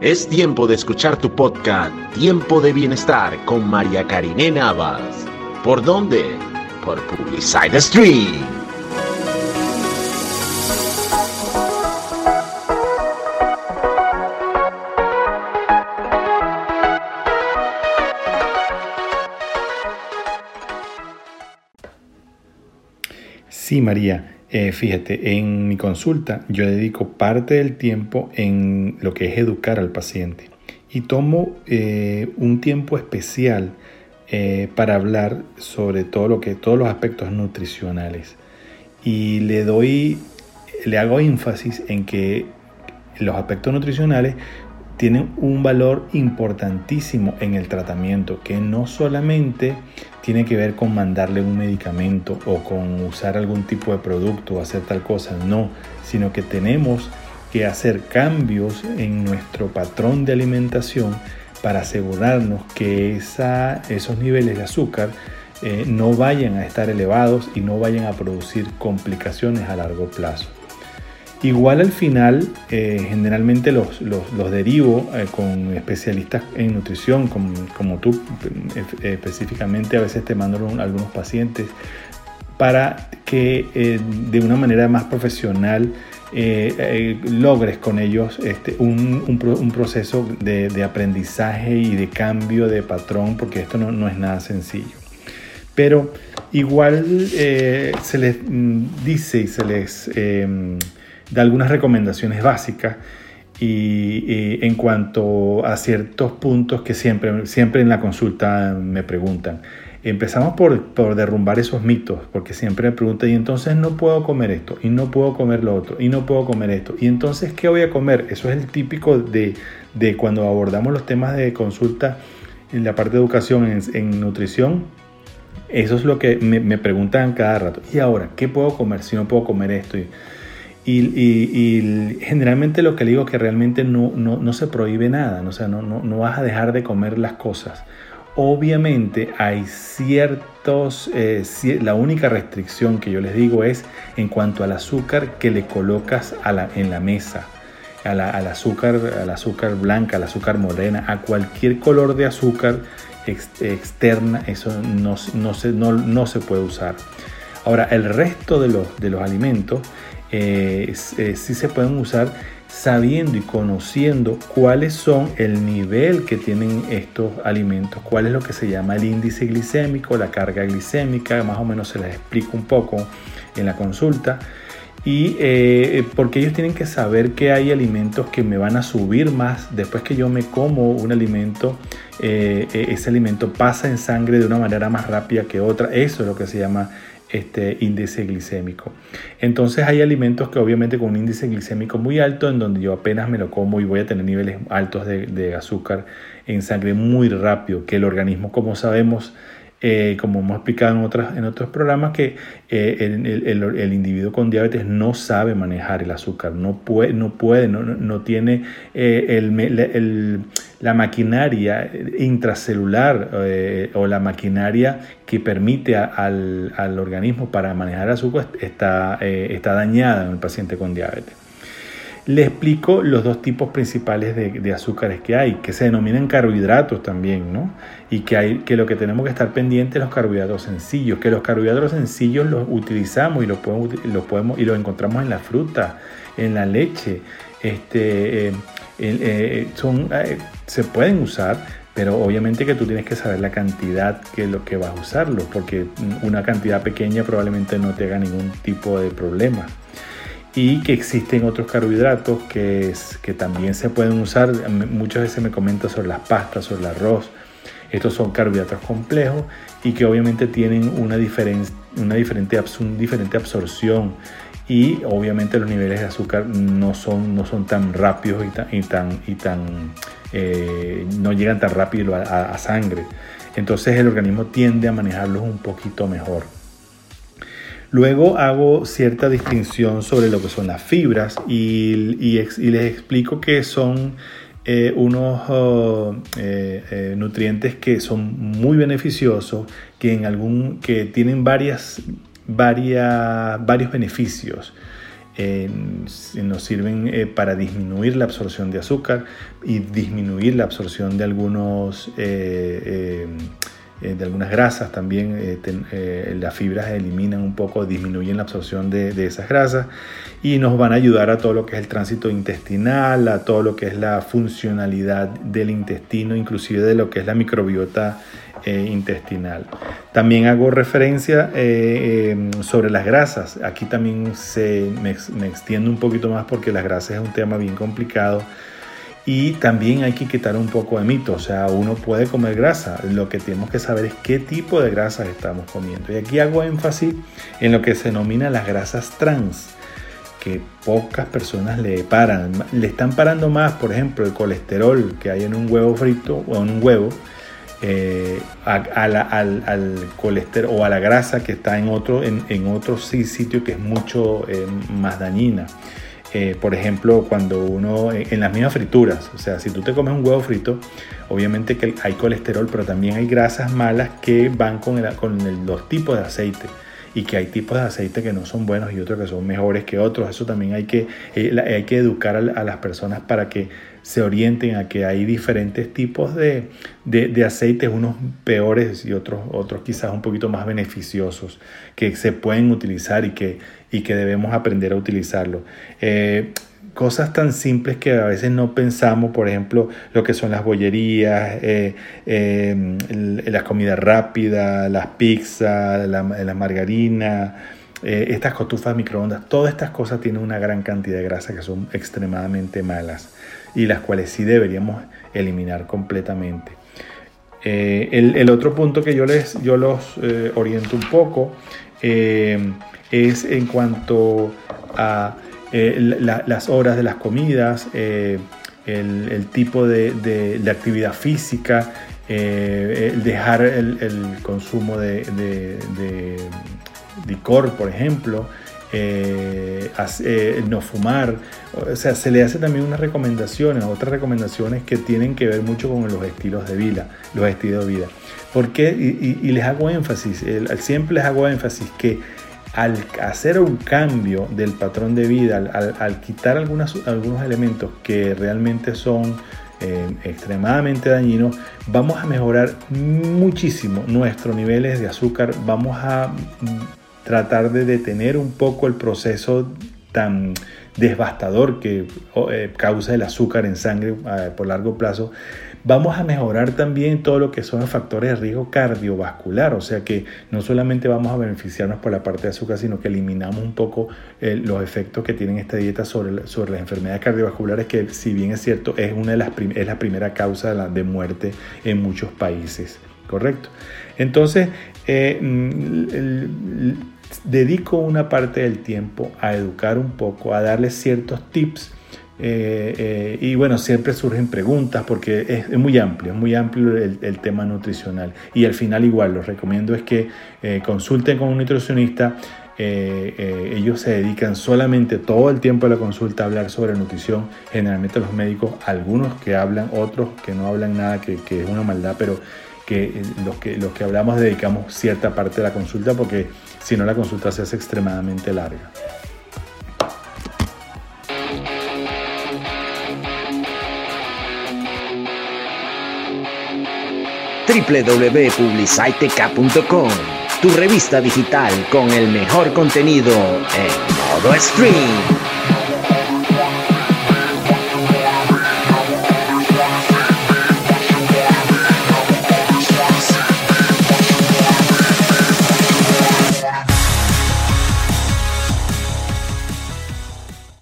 Es tiempo de escuchar tu podcast Tiempo de Bienestar con María Karine Navas. ¿Por dónde? Por Publicide Stream. Sí, María. Eh, fíjate, en mi consulta yo dedico parte del tiempo en lo que es educar al paciente y tomo eh, un tiempo especial eh, para hablar sobre todo lo que todos los aspectos nutricionales. Y le doy le hago énfasis en que los aspectos nutricionales tienen un valor importantísimo en el tratamiento, que no solamente tiene que ver con mandarle un medicamento o con usar algún tipo de producto o hacer tal cosa, no, sino que tenemos que hacer cambios en nuestro patrón de alimentación para asegurarnos que esos niveles de azúcar eh, no vayan a estar elevados y no vayan a producir complicaciones a largo plazo. Igual al final, eh, generalmente los, los, derivo eh, con especialistas en nutrición, como, como tú eh, específicamente, a veces te mando algunos pacientes, para que de una manera más profesional logres con ellos este, un, un, proceso de, de, aprendizaje y de cambio de patrón, porque esto no, no es nada sencillo. Pero igual se les mm, dice y se les de algunas recomendaciones básicas y, en cuanto a ciertos puntos que siempre, siempre en la consulta me preguntan. Empezamos por, por, derrumbar esos mitos, porque siempre me preguntan, y entonces no puedo comer esto, y no puedo comer lo otro, y no puedo comer esto, y entonces ¿qué voy a comer? Eso es el típico de, de cuando abordamos los temas de consulta en la parte de educación en, nutrición. Eso es lo que me, preguntan cada rato. ¿Y ahora qué puedo comer si no puedo comer esto? Y, generalmente lo que le digo es que realmente no, no, se prohíbe nada, o sea, no, no, vas a dejar de comer las cosas. Obviamente hay ciertos, eh, la única restricción que yo les digo es en cuanto al azúcar que le colocas a la, en la mesa, al azúcar, al azúcar blanca, al azúcar morena, a cualquier color de azúcar externa, eso no, no, se, no, no se puede usar. Ahora, el resto de los, de los alimentos, eh, eh, sí se pueden usar sabiendo y conociendo cuáles son el nivel que tienen estos alimentos, cuál es lo que se llama el índice glicémico, la carga glicémica, más o menos se les explico un poco en la consulta. Y eh, porque ellos tienen que saber que hay alimentos que me van a subir más después que yo me como un alimento, ese alimento pasa en sangre de una manera más rápida que otra. Eso es lo que se llama este índice glicémico. Entonces hay alimentos que obviamente con un índice glicémico muy alto, en donde yo apenas me lo como y voy a tener niveles altos de, de azúcar en sangre muy rápido, que el organismo, como sabemos, eh, como hemos explicado en, otras, en otros programas, que eh, el, individuo con diabetes no sabe manejar el azúcar, no puede, no, puede, no, no tiene eh, la maquinaria intracelular o la maquinaria que permite al, al, organismo para manejar el azúcar está, está dañada en el paciente con diabetes. Le explico los dos tipos principales de, azúcares que hay, que se denominan carbohidratos también, ¿no? Y que, hay, que lo que tenemos que estar pendientes es los carbohidratos sencillos, que los carbohidratos sencillos los utilizamos y los podemos, y los encontramos en la fruta, en la leche, este, eh, eh, son, eh, se pueden usar, pero obviamente que tú tienes que saber la cantidad que lo que vas a usarlo, porque una cantidad pequeña probablemente no te haga ningún tipo de problema y que existen otros carbohidratos que, que también se pueden usar. Muchas veces me comentan sobre las pastas, sobre el arroz. Estos son carbohidratos complejos y que obviamente tienen una, una diferente, diferente absorción y obviamente los niveles de azúcar no son, no son tan rápidos y tan, y tan, eh, no llegan tan rápido a sangre. Entonces el organismo tiende a manejarlos un poquito mejor. Luego hago cierta distinción sobre lo que son las fibras y, les explico que son eh, unos oh, eh, eh, nutrientes que son muy beneficiosos, que, en algún, que tienen varias, varias, varios beneficios. nos sirven para disminuir la absorción de azúcar y disminuir la absorción de algunos eh, eh, de algunas grasas también las fibras eliminan un poco disminuyen la absorción de, de, esas grasas y nos van a ayudar a todo lo que es el tránsito intestinal a todo lo que es la funcionalidad del intestino inclusive de lo que es la microbiota eh, intestinal. También hago referencia eh, em, sobre las grasas. Aquí también se, me, extiendo un poquito más porque las grasas es un tema bien complicado. Y también hay que quitar un poco de mito, o sea, uno puede comer grasa, lo que tenemos que saber es qué tipo de grasas estamos comiendo. Y aquí hago énfasis en lo que se denomina las grasas trans, que pocas personas le paran. Le están parando más, por ejemplo, el colesterol que hay en un huevo frito o en un huevo, eh, al, colesterol o a la grasa que está en otro, en, otro sitio que es mucho eh, más dañina. Eh, por ejemplo, cuando uno, en las mismas frituras, o sea, si tú te comes un huevo frito, obviamente que hay colesterol, pero también hay grasas malas que van con, con los tipos de aceite y que hay tipos de aceite que no son buenos y otros que son mejores que otros. Eso también hay que, hay que educar a, las personas para que se orienten a que hay diferentes tipos de, de, aceites, unos peores y otros, otros quizás un poquito más beneficiosos, que se pueden utilizar y que, y que debemos aprender a utilizarlo. Eh, cosas tan simples que a veces no pensamos, por ejemplo, lo que son las bollerías, eh, eh, la comida rápida, las pizzas, la, la margarina, estas cotufas microondas, todas estas cosas tienen una gran cantidad de grasa que son extremadamente malas y las cuales sí deberíamos eliminar completamente. Eh, el, otro punto que yo, les, yo los eh, oriento un poco eh, es en cuanto a las horas de las comidas, el, tipo de, actividad física, dejar el, consumo de, de licor, por ejemplo, eh, eh, no fumar. O sea, se le hace también unas recomendaciones, otras recomendaciones que tienen que ver mucho con los estilos de vida, los estilos de vida. porque Y, les hago énfasis, siempre les hago énfasis que al hacer un cambio del patrón de vida, al, quitar algunos elementos que realmente son eh, extremadamente dañinos, vamos a mejorar muchísimo nuestros niveles de azúcar, vamos a tratar de detener un poco el proceso tan devastador que eh, causa el azúcar en sangre eh, por largo plazo, vamos a mejorar también todo lo que son los factores de riesgo cardiovascular, o sea que no solamente vamos a beneficiarnos por la parte de azúcar, sino que eliminamos un poco eh, los efectos que tienen esta dieta sobre, sobre las enfermedades cardiovasculares, que si bien es cierto, es, una de las es la primera causa de, muerte en muchos países, ¿correcto? Entonces, mm, dedico una parte del tiempo a educar un poco, a darles ciertos tips. Eh, eh, y bueno, siempre surgen preguntas porque es, muy amplio, es muy amplio el, tema nutricional. Y al final igual, los recomiendo es que eh, consulten con un nutricionista. ellos se dedican solamente todo el tiempo de la consulta a hablar sobre nutrición. Generalmente los médicos, algunos que hablan, otros que no hablan nada, que es una maldad, pero que los, que los que hablamos dedicamos cierta parte de la consulta porque si no la consulta se hace extremadamente larga. www.publicitec.com Tu revista digital con el mejor contenido en modo stream.